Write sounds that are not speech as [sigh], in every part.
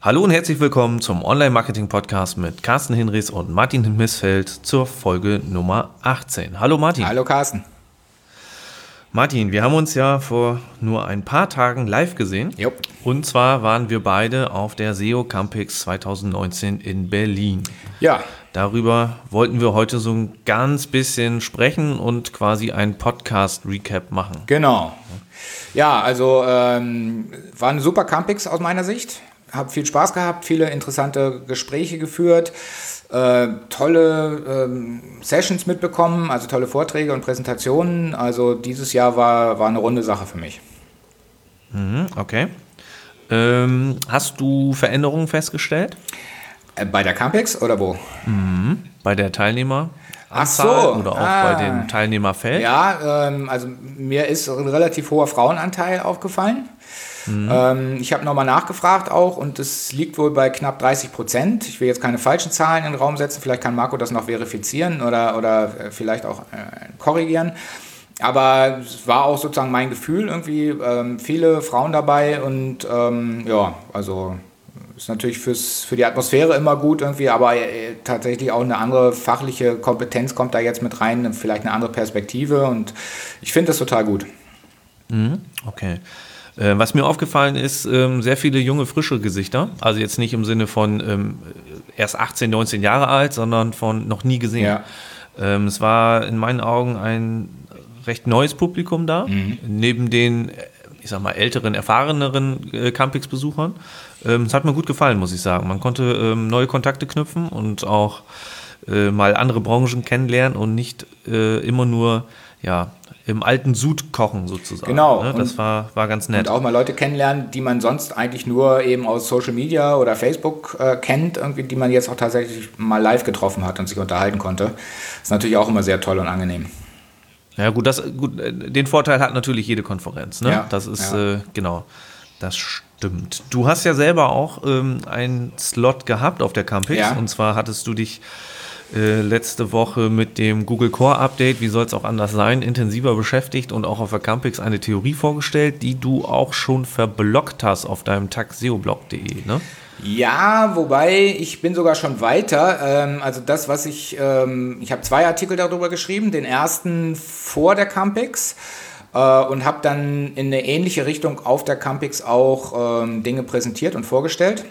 Hallo und herzlich willkommen zum Online-Marketing-Podcast mit Carsten Hinrichs und Martin Missfeld zur Folge Nummer 18. Hallo Martin. Hallo Carsten. Martin, wir haben uns ja vor nur ein paar Tagen live gesehen. Jo. Und zwar waren wir beide auf der SEO Campix 2019 in Berlin. Ja. Darüber wollten wir heute so ein ganz bisschen sprechen und quasi ein Podcast-Recap machen. Genau. Ja, also ähm, war eine super Campix aus meiner Sicht. Hab viel Spaß gehabt, viele interessante Gespräche geführt, äh, tolle ähm, Sessions mitbekommen, also tolle Vorträge und Präsentationen. Also dieses Jahr war, war eine runde Sache für mich. Mhm, okay. Ähm, hast du Veränderungen festgestellt? Äh, bei der Campix oder wo? Mhm, bei der Teilnehmer. Ach so. Oder auch ah. bei dem Teilnehmerfeld? Ja, ähm, also mir ist ein relativ hoher Frauenanteil aufgefallen. Mhm. Ähm, ich habe nochmal nachgefragt auch und es liegt wohl bei knapp 30 Prozent. Ich will jetzt keine falschen Zahlen in den Raum setzen, vielleicht kann Marco das noch verifizieren oder, oder äh, vielleicht auch äh, korrigieren. Aber es war auch sozusagen mein Gefühl, irgendwie ähm, viele Frauen dabei und ähm, ja, also ist natürlich fürs, für die Atmosphäre immer gut irgendwie, aber äh, tatsächlich auch eine andere fachliche Kompetenz kommt da jetzt mit rein, vielleicht eine andere Perspektive und ich finde das total gut. Mhm, okay. Äh, was mir aufgefallen ist, ähm, sehr viele junge, frische Gesichter. Also jetzt nicht im Sinne von ähm, erst 18, 19 Jahre alt, sondern von noch nie gesehen. Ja. Ähm, es war in meinen Augen ein recht neues Publikum da, Mhm. neben den, ich sag mal, älteren, erfahreneren äh, Campix-Besuchern. Es hat mir gut gefallen, muss ich sagen. Man konnte neue Kontakte knüpfen und auch äh, mal andere Branchen kennenlernen und nicht immer nur ja, im alten Sud kochen sozusagen. Genau. Ne? Das war, war ganz nett. Und auch mal Leute kennenlernen, die man sonst eigentlich nur eben aus Social Media oder Facebook äh, kennt, irgendwie, die man jetzt auch tatsächlich mal live getroffen hat und sich unterhalten konnte. ist natürlich auch immer sehr toll und angenehm. Ja, gut, das, gut, äh, den Vorteil hat natürlich jede Konferenz. Ne? Ja, das ist, ja. äh, genau, das stimmt. Du hast ja selber auch ähm, einen Slot gehabt auf der Campix. Ja. Und zwar hattest du dich äh, letzte Woche mit dem Google Core Update, wie soll es auch anders sein, intensiver beschäftigt und auch auf der Campix eine Theorie vorgestellt, die du auch schon verblockt hast auf deinem taxeoblog.de. Ne? Ja, wobei ich bin sogar schon weiter. Ähm, also das, was ich, ähm, ich habe zwei Artikel darüber geschrieben. Den ersten vor der Campix äh, und habe dann in eine ähnliche Richtung auf der Campix auch ähm, Dinge präsentiert und vorgestellt.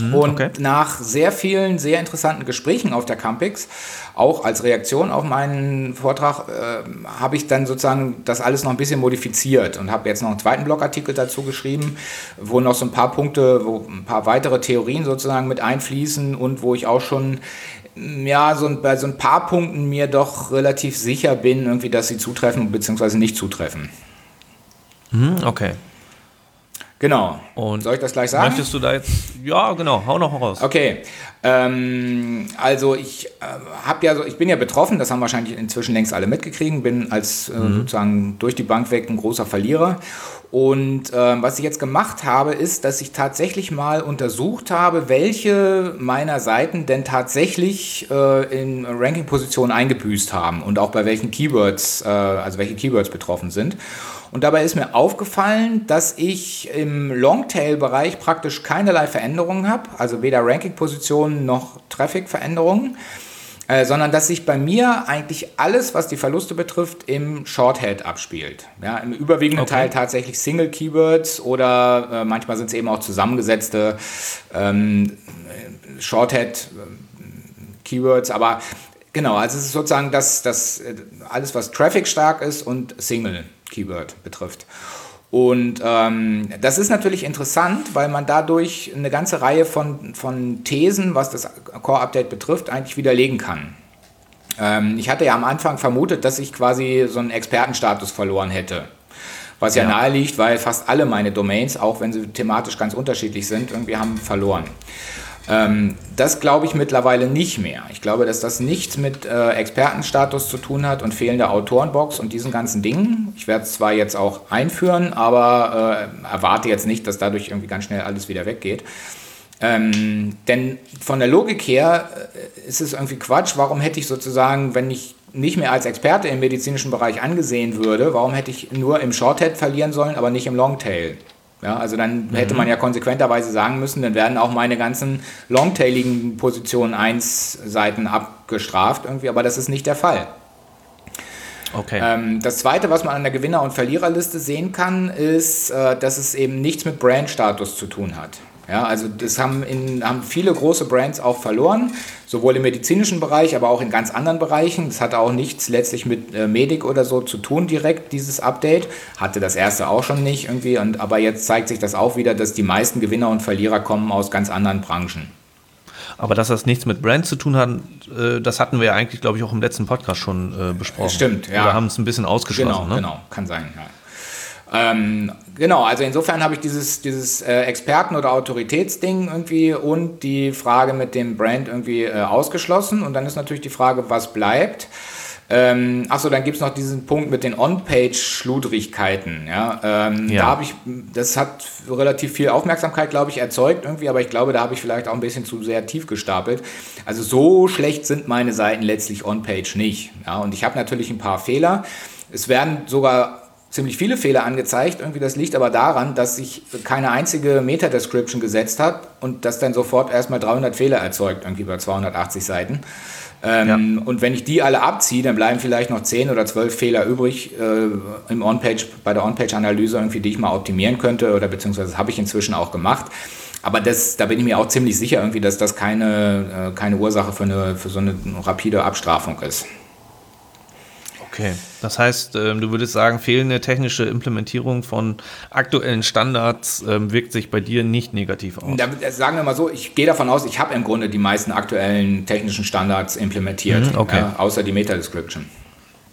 Und okay. nach sehr vielen, sehr interessanten Gesprächen auf der Campix, auch als Reaktion auf meinen Vortrag, äh, habe ich dann sozusagen das alles noch ein bisschen modifiziert und habe jetzt noch einen zweiten Blogartikel dazu geschrieben, wo noch so ein paar Punkte, wo ein paar weitere Theorien sozusagen mit einfließen und wo ich auch schon mm, ja, so ein, bei so ein paar Punkten mir doch relativ sicher bin, irgendwie, dass sie zutreffen bzw. nicht zutreffen. Mhm, okay. Genau. Und Soll ich das gleich sagen? Möchtest du da jetzt, ja, genau, hau noch raus. Okay, ähm, also ich äh, habe ja so, ich bin ja betroffen, das haben wahrscheinlich inzwischen längst alle mitgekriegt, bin als äh, sozusagen durch die Bank weg ein großer Verlierer. Und ähm, was ich jetzt gemacht habe, ist, dass ich tatsächlich mal untersucht habe, welche meiner Seiten denn tatsächlich äh, in Ranking-Positionen eingebüßt haben und auch bei welchen Keywords, äh, also welche Keywords betroffen sind. Und dabei ist mir aufgefallen, dass ich im Longtail-Bereich praktisch keinerlei Veränderungen habe, also weder Ranking-Positionen noch Traffic-Veränderungen, äh, sondern dass sich bei mir eigentlich alles, was die Verluste betrifft, im Shorthead abspielt. Ja, Im überwiegenden Okay. Teil tatsächlich Single-Keywords oder äh, manchmal sind es eben auch zusammengesetzte ähm, Shorthead Keywords, aber genau, also es ist sozusagen das, das äh, alles, was Traffic stark ist und Single Keyword betrifft. Und ähm, das ist natürlich interessant, weil man dadurch eine ganze Reihe von, von Thesen, was das Core-Update betrifft, eigentlich widerlegen kann. Ähm, ich hatte ja am Anfang vermutet, dass ich quasi so einen Expertenstatus verloren hätte. Was ja, Ja. nahe liegt, weil fast alle meine Domains, auch wenn sie thematisch ganz unterschiedlich sind, irgendwie haben verloren. Ähm, das glaube ich mittlerweile nicht mehr. Ich glaube, dass das nichts mit äh, Expertenstatus zu tun hat und fehlender Autorenbox und diesen ganzen Dingen. Ich werde es zwar jetzt auch einführen, aber äh, erwarte jetzt nicht, dass dadurch irgendwie ganz schnell alles wieder weggeht. Ähm, denn von der Logik her äh, ist es irgendwie Quatsch. Warum hätte ich sozusagen, wenn ich nicht mehr als Experte im medizinischen Bereich angesehen würde, warum hätte ich nur im Shorthead verlieren sollen, aber nicht im Longtail? Ja, also dann mhm. hätte man ja konsequenterweise sagen müssen, dann werden auch meine ganzen longtailigen Position 1 Seiten abgestraft irgendwie, aber das ist nicht der Fall. Okay. Ähm, das zweite, was man an der Gewinner- und Verliererliste sehen kann, ist, äh, dass es eben nichts mit Brandstatus zu tun hat. Ja, also das haben, in, haben viele große Brands auch verloren, sowohl im medizinischen Bereich, aber auch in ganz anderen Bereichen. Das hatte auch nichts letztlich mit äh, Medik oder so zu tun direkt, dieses Update. Hatte das erste auch schon nicht irgendwie. Und, aber jetzt zeigt sich das auch wieder, dass die meisten Gewinner und Verlierer kommen aus ganz anderen Branchen. Aber dass das nichts mit Brand zu tun hat, äh, das hatten wir ja eigentlich, glaube ich, auch im letzten Podcast schon äh, besprochen. Stimmt, ja. Wir haben es ein bisschen ausgeschlossen. Genau, ne? genau, kann sein, ja. Ähm, genau, also insofern habe ich dieses, dieses äh, Experten- oder Autoritätsding irgendwie und die Frage mit dem Brand irgendwie äh, ausgeschlossen. Und dann ist natürlich die Frage, was bleibt. Ähm, achso, dann gibt es noch diesen Punkt mit den On-Page-Schludrigkeiten. Ja? Ähm, ja. Da habe ich, das hat relativ viel Aufmerksamkeit, glaube ich, erzeugt irgendwie, aber ich glaube, da habe ich vielleicht auch ein bisschen zu sehr tief gestapelt. Also so schlecht sind meine Seiten letztlich On-Page nicht. Ja? Und ich habe natürlich ein paar Fehler. Es werden sogar ziemlich viele Fehler angezeigt. Irgendwie das liegt aber daran, dass sich keine einzige Meta-Description gesetzt hat und das dann sofort erstmal 300 Fehler erzeugt, irgendwie bei 280 Seiten. Ähm, ja. Und wenn ich die alle abziehe, dann bleiben vielleicht noch 10 oder 12 Fehler übrig äh, im On-Page, bei der On-Page-Analyse irgendwie, die ich mal optimieren könnte oder beziehungsweise habe ich inzwischen auch gemacht. Aber das, da bin ich mir auch ziemlich sicher irgendwie, dass das keine, äh, keine Ursache für, eine, für so eine rapide Abstrafung ist. Okay, das heißt, ähm, du würdest sagen, fehlende technische Implementierung von aktuellen Standards ähm, wirkt sich bei dir nicht negativ aus. Da, äh, sagen wir mal so, ich gehe davon aus, ich habe im Grunde die meisten aktuellen technischen Standards implementiert, mhm, okay. ja, außer die Meta-Description.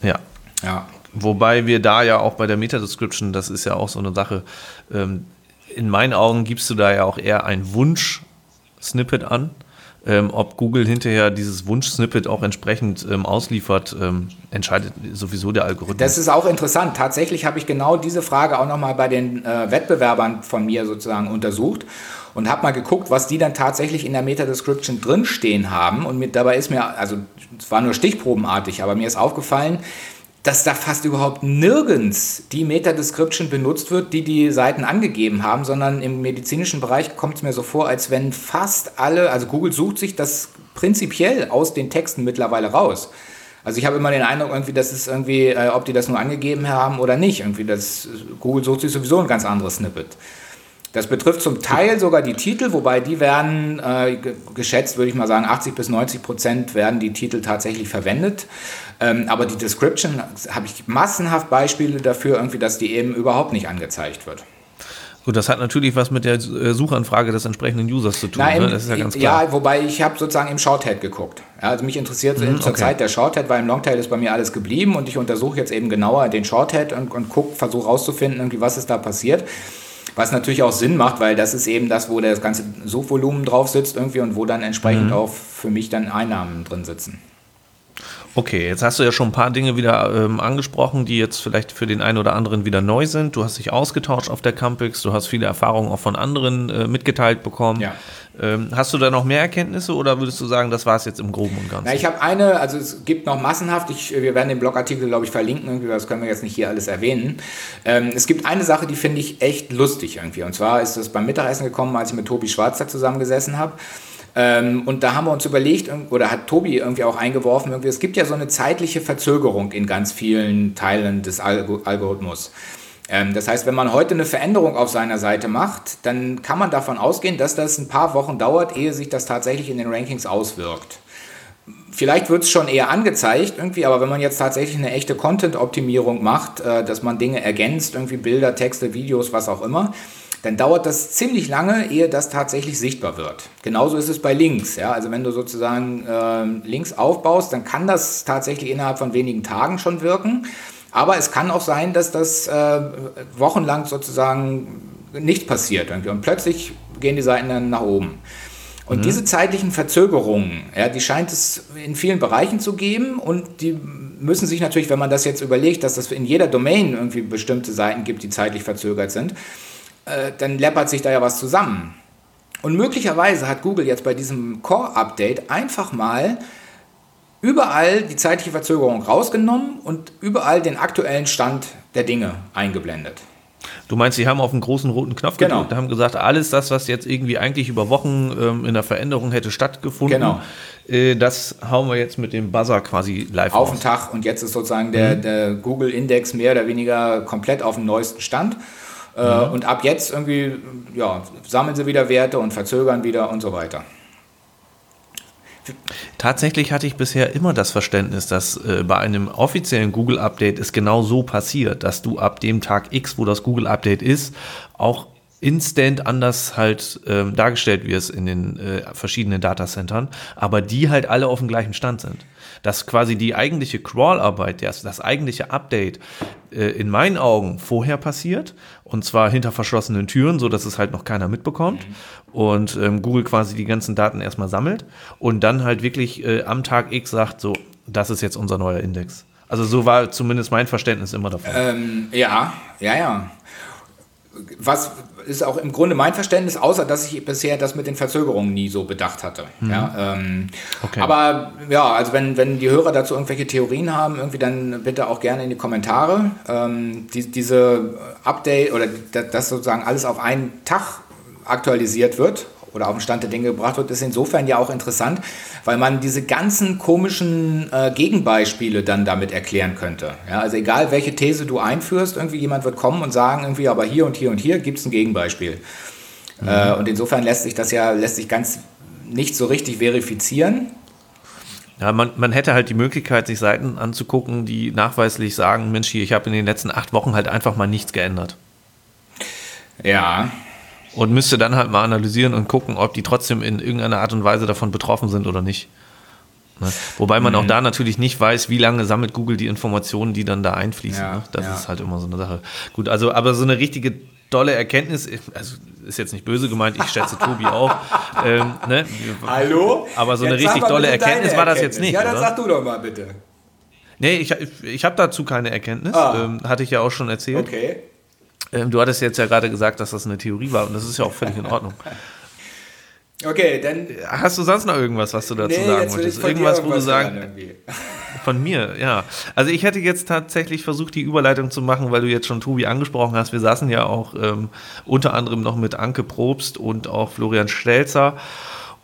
Ja. Ja. Wobei wir da ja auch bei der Meta-Description, das ist ja auch so eine Sache, ähm, in meinen Augen gibst du da ja auch eher ein Wunsch-Snippet an ähm, ob Google hinterher dieses Wunsch-Snippet auch entsprechend ähm, ausliefert, ähm, entscheidet sowieso der Algorithmus. Das ist auch interessant. Tatsächlich habe ich genau diese Frage auch nochmal bei den äh, Wettbewerbern von mir sozusagen untersucht und habe mal geguckt, was die dann tatsächlich in der Meta-Description drinstehen haben. Und mit, dabei ist mir, also es war nur stichprobenartig, aber mir ist aufgefallen, dass da fast überhaupt nirgends die Meta-Description benutzt wird, die die Seiten angegeben haben, sondern im medizinischen Bereich kommt es mir so vor, als wenn fast alle, also Google sucht sich das prinzipiell aus den Texten mittlerweile raus. Also ich habe immer den Eindruck irgendwie, dass es irgendwie, äh, ob die das nur angegeben haben oder nicht, irgendwie, das Google sucht sich sowieso ein ganz anderes Snippet. Das betrifft zum Teil sogar die Titel, wobei die werden äh, geschätzt, würde ich mal sagen, 80 bis 90 Prozent werden die Titel tatsächlich verwendet. Ähm, aber die Description habe ich massenhaft Beispiele dafür, irgendwie, dass die eben überhaupt nicht angezeigt wird. Gut, das hat natürlich was mit der äh, Suchanfrage des entsprechenden Users zu tun. Nein, ne? Das ist ja ganz klar. Ja, wobei ich habe sozusagen im Shorthead geguckt. Also mich interessiert mhm, zur okay. Zeit der Shorthead, weil im Longtail ist bei mir alles geblieben und ich untersuche jetzt eben genauer den Shorthead und, und gucke, versuche rauszufinden, irgendwie, was ist da passiert. Was natürlich auch Sinn macht, weil das ist eben das, wo das ganze Suchvolumen drauf sitzt irgendwie und wo dann entsprechend mhm. auch für mich dann Einnahmen drin sitzen. Okay, jetzt hast du ja schon ein paar Dinge wieder ähm, angesprochen, die jetzt vielleicht für den einen oder anderen wieder neu sind. Du hast dich ausgetauscht auf der Campix, du hast viele Erfahrungen auch von anderen äh, mitgeteilt bekommen. Ja. Ähm, hast du da noch mehr Erkenntnisse oder würdest du sagen, das war es jetzt im Groben und Ganzen? Na, ich habe eine, also es gibt noch massenhaft, ich, wir werden den Blogartikel, glaube ich, verlinken, das können wir jetzt nicht hier alles erwähnen. Ähm, es gibt eine Sache, die finde ich echt lustig irgendwie. Und zwar ist das beim Mittagessen gekommen, als ich mit Tobi Schwarzer zusammengesessen habe. Ähm, und da haben wir uns überlegt, oder hat Tobi irgendwie auch eingeworfen, irgendwie, es gibt ja so eine zeitliche Verzögerung in ganz vielen Teilen des Algorithmus. Ähm, das heißt, wenn man heute eine Veränderung auf seiner Seite macht, dann kann man davon ausgehen, dass das ein paar Wochen dauert, ehe sich das tatsächlich in den Rankings auswirkt. Vielleicht wird es schon eher angezeigt irgendwie, aber wenn man jetzt tatsächlich eine echte Content-Optimierung macht, äh, dass man Dinge ergänzt, irgendwie Bilder, Texte, Videos, was auch immer, dann dauert das ziemlich lange, ehe das tatsächlich sichtbar wird. Genauso ist es bei Links. Ja? Also wenn du sozusagen äh, Links aufbaust, dann kann das tatsächlich innerhalb von wenigen Tagen schon wirken. Aber es kann auch sein, dass das äh, wochenlang sozusagen nicht passiert irgendwie. und plötzlich gehen die Seiten dann nach oben. Und mhm. diese zeitlichen Verzögerungen, ja, die scheint es in vielen Bereichen zu geben und die müssen sich natürlich, wenn man das jetzt überlegt, dass das in jeder Domain irgendwie bestimmte Seiten gibt, die zeitlich verzögert sind, äh, dann läppert sich da ja was zusammen. Und möglicherweise hat Google jetzt bei diesem Core-Update einfach mal überall die zeitliche Verzögerung rausgenommen und überall den aktuellen Stand der Dinge eingeblendet. Du meinst, sie haben auf einen großen roten Knopf Genau. gedrückt, haben gesagt, alles das, was jetzt irgendwie eigentlich über Wochen ähm, in der Veränderung hätte stattgefunden, Genau. äh, das hauen wir jetzt mit dem Buzzer quasi live auf raus. den Tag und jetzt ist sozusagen der, Mhm. der Google-Index mehr oder weniger komplett auf dem neuesten Stand. Äh, Mhm. Und ab jetzt irgendwie ja, sammeln sie wieder Werte und verzögern wieder und so weiter. Tatsächlich hatte ich bisher immer das Verständnis, dass äh, bei einem offiziellen Google-Update es genau so passiert, dass du ab dem Tag X, wo das Google-Update ist, auch instant anders halt ähm, dargestellt wirst in den äh, verschiedenen Datacentern, aber die halt alle auf dem gleichen Stand sind. Dass quasi die eigentliche Crawl-Arbeit, das, das eigentliche Update äh, in meinen Augen vorher passiert und zwar hinter verschlossenen Türen, so dass es halt noch keiner mitbekommt und ähm, Google quasi die ganzen Daten erstmal sammelt und dann halt wirklich äh, am Tag X sagt, so, das ist jetzt unser neuer Index. Also so war zumindest mein Verständnis immer davon. Ähm, ja, ja, ja. Was ist auch im Grunde mein Verständnis, außer dass ich bisher das mit den Verzögerungen nie so bedacht hatte. Ja, ähm, Mhm. Okay. Aber ja, also wenn, wenn die Hörer dazu irgendwelche Theorien haben, irgendwie dann bitte auch gerne in die Kommentare. Ähm, die, diese Update oder da- dass sozusagen alles auf einen Tag aktualisiert wird oder auf den Stand der Dinge gebracht wird, ist insofern ja auch interessant, weil man diese ganzen komischen äh, Gegenbeispiele dann damit erklären könnte. Ja, also egal welche These du einführst, irgendwie jemand wird kommen und sagen, irgendwie, aber hier und hier und hier gibt es ein Gegenbeispiel. Äh, und insofern lässt sich das ja, lässt sich ganz nicht so richtig verifizieren. Ja, man, man hätte halt die Möglichkeit, sich Seiten anzugucken, die nachweislich sagen, Mensch, hier, ich habe in den letzten acht Wochen halt einfach mal nichts geändert. Ja, Und müsste dann halt mal analysieren und gucken, ob die trotzdem in irgendeiner Art und Weise davon betroffen sind oder nicht. Ne? Wobei man Mhm. auch da natürlich nicht weiß, wie lange sammelt Google die Informationen, die dann da einfließen. Ja, ne? Das ja. ist halt immer so eine Sache. Gut, also aber so eine richtige dolle Erkenntnis, also ist jetzt nicht böse gemeint, ich schätze Tobi auch. [laughs] Ähm, ne? Hallo? Aber so eine Jetzt richtig dolle Erkenntnis war das jetzt nicht, Ja, dann oder? sag du doch mal bitte. Nee, ich, ich habe dazu keine Erkenntnis. Ah. Ähm, hatte ich ja auch schon erzählt. Okay. Ähm, du hattest jetzt ja gerade gesagt, dass das eine Theorie war und das ist ja auch völlig in Ordnung. Okay, dann. Hast du sonst noch irgendwas, was du dazu sagen will ich möchtest? Irgendwas, wo du sagen. [laughs] Von mir, ja. Also ich hätte jetzt tatsächlich versucht, die Überleitung zu machen, weil du jetzt schon Tobi angesprochen hast. Wir saßen ja auch ähm, unter anderem noch mit Anke Probst und auch Florian Stelzer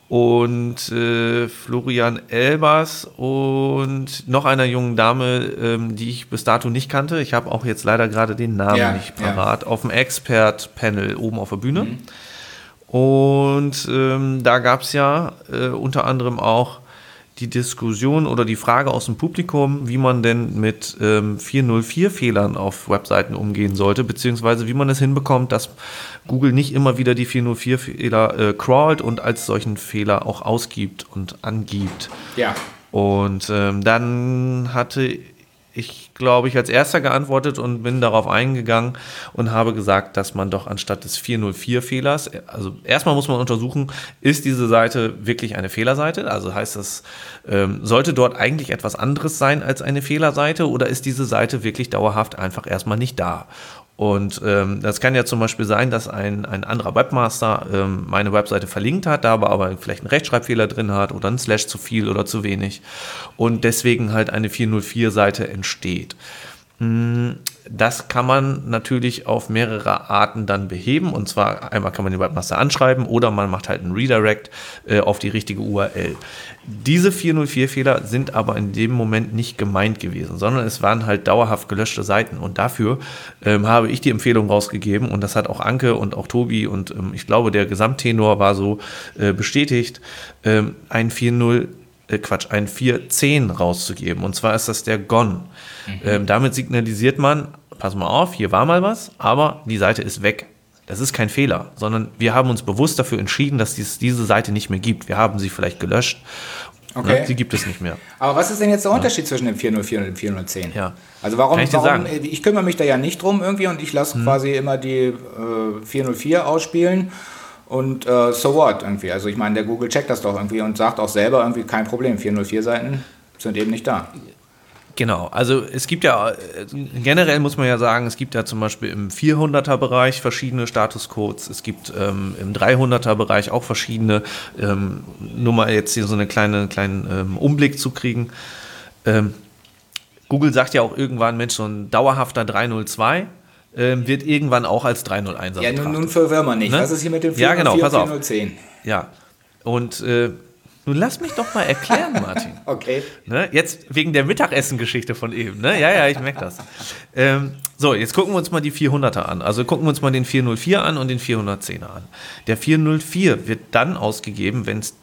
und äh, Florian Elbers und noch einer jungen Dame, ähm, die ich bis dato nicht kannte. Ich habe auch jetzt leider gerade den Namen Ja, nicht ja. parat. Auf dem Expert-Panel oben auf der Bühne. Und ähm, da gab es ja äh, unter anderem auch die Diskussion oder die Frage aus dem Publikum, wie man denn mit ähm, 404-Fehlern auf Webseiten umgehen sollte, beziehungsweise wie man es hinbekommt, dass Google nicht immer wieder die 404-Fehler äh, crawlt und als solchen Fehler auch ausgibt und angibt. Ja. Und ähm, dann hatte ich, glaube ich, als erster geantwortet und bin darauf eingegangen und habe gesagt, dass man doch anstatt des 404-Fehlers, also erstmal muss man untersuchen, ist diese Seite wirklich eine Fehlerseite? Also heißt das, ähm, sollte dort eigentlich etwas anderes sein als eine Fehlerseite oder ist diese Seite wirklich dauerhaft einfach erstmal nicht da? Und ähm, das kann ja zum Beispiel sein, dass ein, ein anderer Webmaster ähm, meine Webseite verlinkt hat, da aber, aber vielleicht einen Rechtschreibfehler drin hat oder ein Slash zu viel oder zu wenig und deswegen halt eine 404-Seite entsteht. Das kann man natürlich auf mehrere Arten dann beheben. Und zwar einmal kann man den Webmaster anschreiben oder man macht halt einen Redirect äh, auf die richtige URL. Diese 404-Fehler sind aber in dem Moment nicht gemeint gewesen, sondern es waren halt dauerhaft gelöschte Seiten. Und dafür ähm, habe ich die Empfehlung rausgegeben und das hat auch Anke und auch Tobi und ähm, ich glaube, der Gesamttenor war so äh, bestätigt, ähm, ein 4.0 äh, Quatsch, ein 410 rauszugeben. Und zwar ist das der GON. Ähm, damit signalisiert man, pass mal auf, hier war mal was, aber die Seite ist weg. Das ist kein Fehler, sondern wir haben uns bewusst dafür entschieden, dass es diese Seite nicht mehr gibt. Wir haben sie vielleicht gelöscht. Okay. Ne? Sie gibt es nicht mehr. Aber was ist denn jetzt der Unterschied zwischen dem 404 und dem 410? Ja. Also warum, Kann ich warum sagen. ich kümmere mich da ja nicht drum irgendwie und ich lasse quasi immer die äh, 404 ausspielen und äh, so what irgendwie. Also ich meine, der Google checkt das doch irgendwie und sagt auch selber irgendwie kein Problem, 404 Seiten sind eben nicht da. Genau, also es gibt ja, äh, generell muss man ja sagen, es gibt ja zum Beispiel im 400er-Bereich verschiedene Statuscodes, es gibt ähm, im 300er-Bereich auch verschiedene, ähm, nur mal jetzt hier so einen kleine, kleinen ähm, Umblick zu kriegen. Ähm, Google sagt ja auch irgendwann, Mensch, so ein dauerhafter 302, ähm, wird irgendwann auch als 301er Ja, nun, nun verwirren wir nicht. Ne? Was ist hier mit dem 404 Ja, genau, pass auf. 4010? Ja. Und äh, nun lass mich doch mal erklären, [laughs] Martin. Okay. Ne? Jetzt wegen der Mittagessen-Geschichte von eben. Ne? Ja, ja, ich merke das. Ähm, so, jetzt gucken wir uns mal die 400er an. Also gucken wir uns mal den 404 an und den 410er an. Der 404 wird dann ausgegeben, wenn es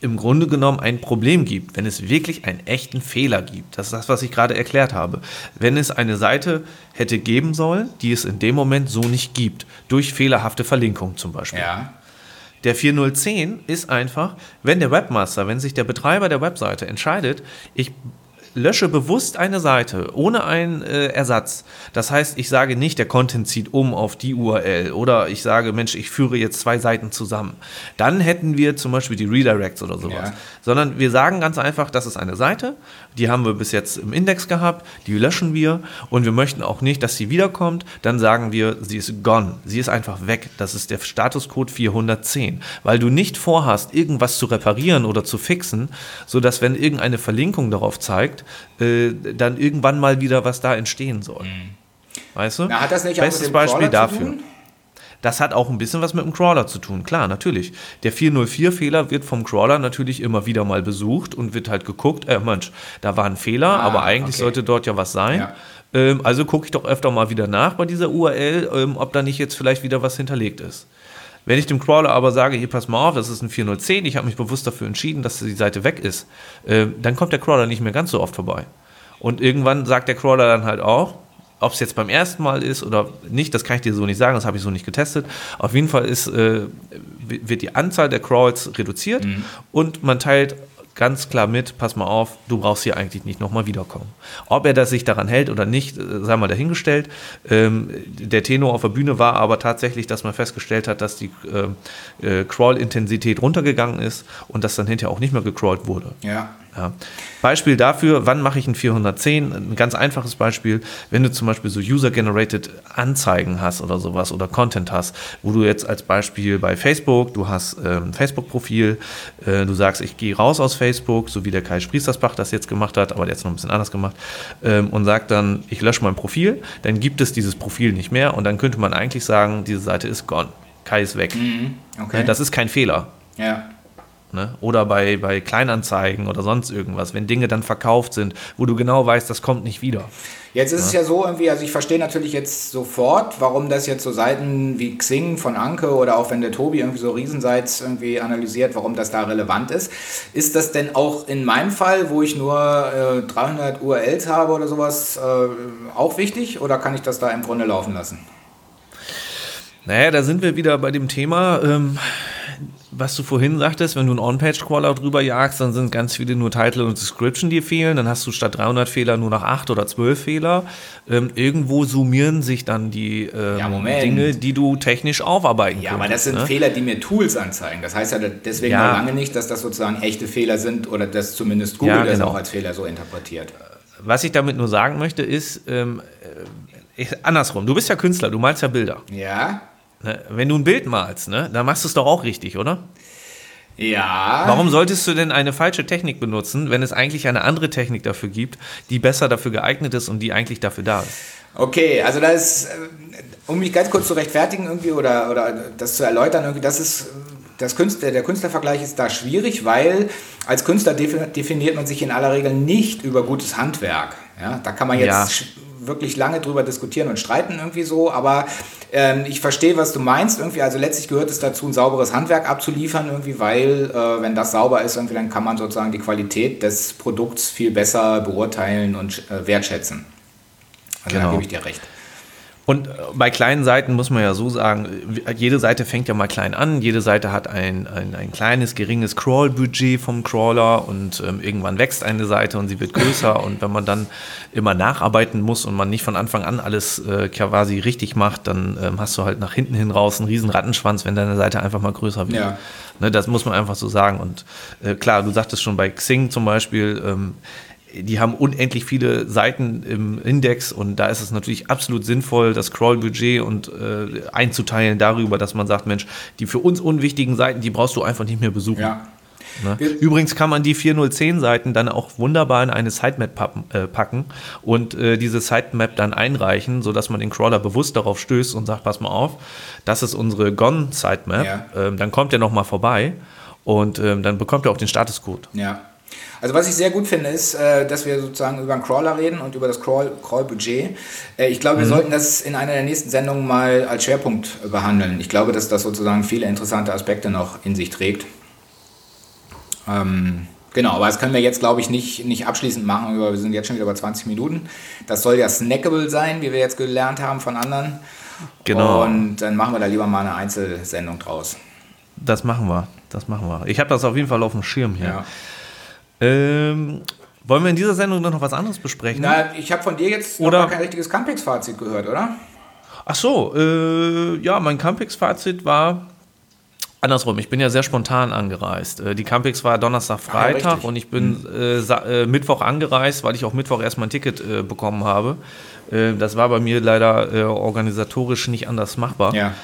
im Grunde genommen ein Problem gibt, wenn es wirklich einen echten Fehler gibt. Das ist das, was ich gerade erklärt habe. Wenn es eine Seite hätte geben sollen, die es in dem Moment so nicht gibt, durch fehlerhafte Verlinkung zum Beispiel. Ja. Der 4010 ist einfach, wenn der Webmaster, wenn sich der Betreiber der Webseite entscheidet, ich lösche bewusst eine Seite ohne einen äh, Ersatz. Das heißt, ich sage nicht, der Content zieht um auf die URL oder ich sage, Mensch, ich führe jetzt zwei Seiten zusammen. Dann hätten wir zum Beispiel die Redirects oder sowas. Ja. Sondern wir sagen ganz einfach, das ist eine Seite, die haben wir bis jetzt im Index gehabt, die löschen wir und wir möchten auch nicht, dass sie wiederkommt. Dann sagen wir, sie ist gone, sie ist einfach weg. Das ist der Statuscode 410, weil du nicht vorhast, irgendwas zu reparieren oder zu fixen, sodass wenn irgendeine Verlinkung darauf zeigt, äh, dann irgendwann mal wieder was da entstehen soll. Weißt du? Na, hat das nicht auch Bestes mit dem Beispiel Crawler dafür. zu tun? Das hat auch ein bisschen was mit dem Crawler zu tun, klar, natürlich. Der 404-Fehler wird vom Crawler natürlich immer wieder mal besucht und wird halt geguckt, äh, Mensch, da war ein Fehler, Ah, aber eigentlich okay. sollte dort ja was sein. Ja. Ähm, also gucke ich doch öfter mal wieder nach bei dieser URL, ähm, ob da nicht jetzt vielleicht wieder was hinterlegt ist. Wenn ich dem Crawler aber sage, hier pass mal auf, das ist ein 410, ich habe mich bewusst dafür entschieden, dass die Seite weg ist, ähm, dann kommt der Crawler nicht mehr ganz so oft vorbei. Und irgendwann sagt der Crawler dann halt auch, ob es jetzt beim ersten Mal ist oder nicht, das kann ich dir so nicht sagen, das habe ich so nicht getestet. Auf jeden Fall ist, äh, wird die Anzahl der Crawls reduziert und man teilt ganz klar mit, pass mal auf, du brauchst hier eigentlich nicht nochmal wiederkommen. Ob er das sich daran hält oder nicht, äh, sei mal dahingestellt. Ähm, der Tenor auf der Bühne war aber tatsächlich, dass man festgestellt hat, dass die ähm, äh, Crawl-Intensität runtergegangen ist und dass dann hinterher auch nicht mehr gecrawlt wurde. Ja. Ja. Beispiel dafür, wann mache ich ein 410? Ein ganz einfaches Beispiel, wenn du zum Beispiel so User-Generated Anzeigen hast oder sowas oder Content hast, wo du jetzt als Beispiel bei Facebook, du hast ähm, ein Facebook-Profil, äh, du sagst, ich gehe raus aus Facebook, so wie der Kai Spriestersbach das jetzt gemacht hat, aber der hat es noch ein bisschen anders gemacht, ähm, und sagt dann, ich lösche mein Profil, dann gibt es dieses Profil nicht mehr und dann könnte man eigentlich sagen, diese Seite ist gone. Kai ist weg. Okay. Das ist kein Fehler. ja. Ne? Oder bei, bei Kleinanzeigen oder sonst irgendwas, wenn Dinge dann verkauft sind, wo du genau weißt, das kommt nicht wieder. Jetzt ist es ja so irgendwie, also ich verstehe natürlich jetzt sofort, warum das jetzt so Seiten wie Xing von Anke oder auch wenn der Tobi irgendwie so Riesenseits irgendwie analysiert, warum das da relevant ist. Ist das denn auch in meinem Fall, wo ich nur äh, 300 URLs habe oder sowas, äh, auch wichtig oder kann ich das da im Grunde laufen lassen? Naja, da sind wir wieder bei dem Thema, ähm, was du vorhin sagtest, wenn du einen On-Page-Crawler drüber jagst, dann sind ganz viele nur Title und Description, die fehlen. Dann hast du statt 300 Fehler nur noch 8 oder 12 Fehler. Ähm, irgendwo summieren sich dann die ähm, Ja. Dinge, die du technisch aufarbeiten Ja, aber das könntest, sind ne? Fehler, die mir Tools anzeigen. Das heißt ja deswegen Ja. lange nicht, dass das sozusagen echte Fehler sind oder dass zumindest Google Ja, das genau. auch als Fehler so interpretiert. Was ich damit nur sagen möchte, ist, ähm, äh, andersrum, du bist ja Künstler, du malst ja Bilder. Ja? Ne? Wenn du ein Bild malst, ne, dann machst du es doch auch richtig, oder? Ja. Warum solltest du denn eine falsche Technik benutzen, wenn es eigentlich eine andere Technik dafür gibt, die besser dafür geeignet ist und die eigentlich dafür da ist? Okay, also das ist, äh, um mich ganz kurz zu rechtfertigen irgendwie oder, oder das zu erläutern, irgendwie, das ist, das Künstler, der Künstlervergleich ist da schwierig, weil als Künstler defi- definiert man sich in aller Regel nicht über gutes Handwerk. Ja, da kann man jetzt Ja. wirklich lange drüber diskutieren und streiten irgendwie so, aber ähm, ich verstehe, was du meinst irgendwie. Also letztlich gehört es dazu, ein sauberes Handwerk abzuliefern irgendwie, weil äh, wenn das sauber ist, irgendwie, dann kann man sozusagen die Qualität des Produkts viel besser beurteilen und äh, wertschätzen. Also da Genau. gebe ich dir recht. Und äh, bei kleinen Seiten muss man ja so sagen, äh, jede Seite fängt ja mal klein an, jede Seite hat ein, ein, ein kleines, geringes Crawl-Budget vom Crawler und ähm, irgendwann wächst eine Seite und sie wird größer und wenn man dann immer nacharbeiten muss und man nicht von Anfang an alles äh, quasi richtig macht, dann ähm, hast du halt nach hinten hin raus einen riesen Rattenschwanz, wenn deine Seite einfach mal größer wird. Ja. Ne, das muss man einfach so sagen und äh, klar, du sagtest schon bei Xing zum Beispiel, ähm, die haben unendlich viele Seiten im Index und da ist es natürlich absolut sinnvoll, das Crawl-Budget und äh, einzuteilen darüber, dass man sagt, Mensch, die für uns unwichtigen Seiten, die brauchst du einfach nicht mehr besuchen. Ja. Ne? Übrigens kann man die 4010 Seiten dann auch wunderbar in eine Sitemap pappen, äh, packen und äh, diese Sitemap dann einreichen, sodass man den Crawler bewusst darauf stößt und sagt, pass mal auf, das ist unsere Gone Sitemap. Ja. Ähm, dann kommt er nochmal vorbei und ähm, dann bekommt er auch den Statuscode. Ja. Also was ich sehr gut finde, ist, äh, dass wir sozusagen über einen Crawler reden und über das Crawl-Budget. Äh, ich glaube, wir mhm. sollten das in einer der nächsten Sendungen mal als Schwerpunkt behandeln. Ich glaube, dass das sozusagen viele interessante Aspekte noch in sich trägt. Ähm, genau, aber das können wir jetzt, glaube ich, nicht, nicht abschließend machen. Wir sind jetzt schon wieder bei 20 Minuten. Das soll ja snackable sein, wie wir jetzt gelernt haben von anderen. Genau. Und dann machen wir da lieber mal eine Einzelsendung draus. Das machen wir. Das machen wir. Ich habe das auf jeden Fall auf dem Schirm hier. Ja. Ähm, wollen wir in dieser Sendung noch was anderes besprechen? Na, ich habe von dir jetzt oder? noch kein richtiges Campix-Fazit gehört, oder? Ach so, äh, ja, mein Campix-Fazit war andersrum. Ich bin ja sehr spontan angereist. Äh, die Campix war Donnerstag, Freitag ah, und ich bin hm. äh, Mittwoch angereist, weil ich auch Mittwoch erstmal ein Ticket äh, bekommen habe. Äh, das war bei mir leider äh, organisatorisch nicht anders machbar. Ja.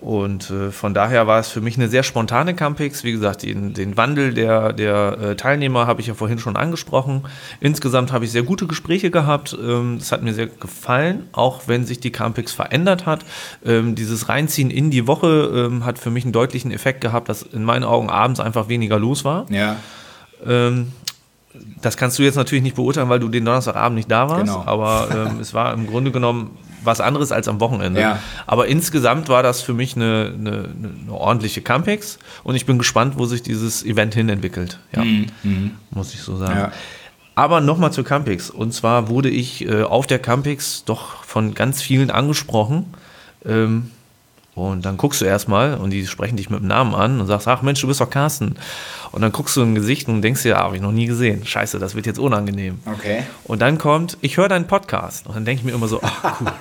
Und äh, von daher war es für mich eine sehr spontane Campix. Wie gesagt, den, den Wandel der, der äh, Teilnehmer habe ich ja vorhin schon angesprochen. Insgesamt habe ich sehr gute Gespräche gehabt. Ähm, das hat mir sehr gefallen, auch wenn sich die Campix verändert hat. Ähm, dieses Reinziehen in die Woche ähm, hat für mich einen deutlichen Effekt gehabt, dass in meinen Augen abends einfach weniger los war. Ja. Ähm, das kannst du jetzt natürlich nicht beurteilen, weil du den Donnerstagabend nicht da warst. Genau. Aber ähm, es war im Grunde genommen was anderes als am Wochenende. Ja. Aber insgesamt war das für mich eine, eine, eine, ordentliche Campex und ich bin gespannt, wo sich dieses Event hin entwickelt. Ja, mhm. mhm. muss ich so sagen. Ja. Aber nochmal zur Campix. Und zwar wurde ich äh, auf der Campix doch von ganz vielen angesprochen. Ähm, und dann guckst du erstmal und die sprechen dich mit dem Namen an und sagst, ach Mensch, du bist doch Carsten. Und dann guckst du ein Gesicht und denkst dir, ah, habe ich noch nie gesehen. Scheiße, das wird jetzt unangenehm. Okay. Und dann kommt, ich höre deinen Podcast. Und dann denke ich mir immer so, ach cool,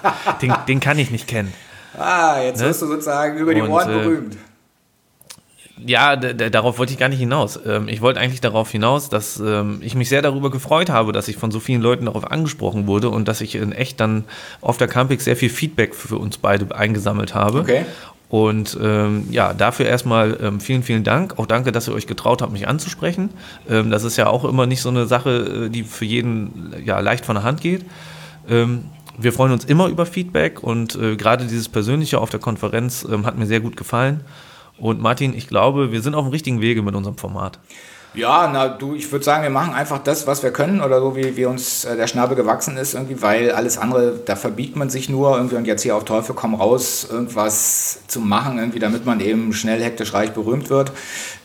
den, den kann ich nicht kennen. Ah, jetzt ne? wirst du sozusagen über die Ohren äh, berühmt ja, darauf wollte ich gar nicht hinaus. Ähm, ich wollte eigentlich darauf hinaus, dass ähm, ich mich sehr darüber gefreut habe, dass ich von so vielen Leuten darauf angesprochen wurde und dass ich in echt dann auf der Campix sehr viel Feedback für uns beide eingesammelt habe. Okay. Und ähm, ja, dafür erstmal ähm, vielen, vielen Dank. Auch danke, dass ihr euch getraut habt, mich anzusprechen. Ähm, das ist ja auch immer nicht so eine Sache, äh, die für jeden ja, leicht von der Hand geht. Ähm, wir freuen uns immer über Feedback und äh, gerade dieses Persönliche auf der Konferenz hat mir sehr gut gefallen. Und Martin, ich glaube, wir sind auf dem richtigen Wege mit unserem Format. Ja, na du, ich würde sagen, wir machen einfach das, was wir können oder so, wie, wie uns äh, der Schnabel gewachsen ist, irgendwie, weil alles andere, da verbiegt man sich nur irgendwie und jetzt hier auf Teufel komm raus, irgendwas zu machen, irgendwie, damit man eben schnell, hektisch, reich, berühmt wird.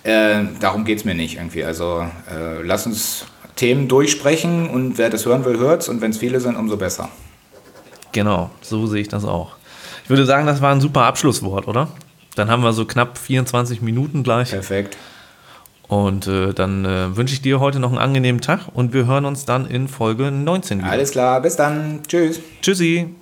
Äh, darum geht es mir nicht irgendwie. Also äh, lass uns Themen durchsprechen und wer das hören will, hört's und wenn es viele sind, umso besser. Genau, so sehe ich das auch. Ich würde sagen, das war ein super Abschlusswort, oder? Dann haben wir so knapp 24 Minuten gleich. Perfekt. Und äh, dann äh, wünsche ich dir heute noch einen angenehmen Tag und wir hören uns dann in Folge 19 wieder. Alles klar, bis dann. Tschüss. Tschüssi.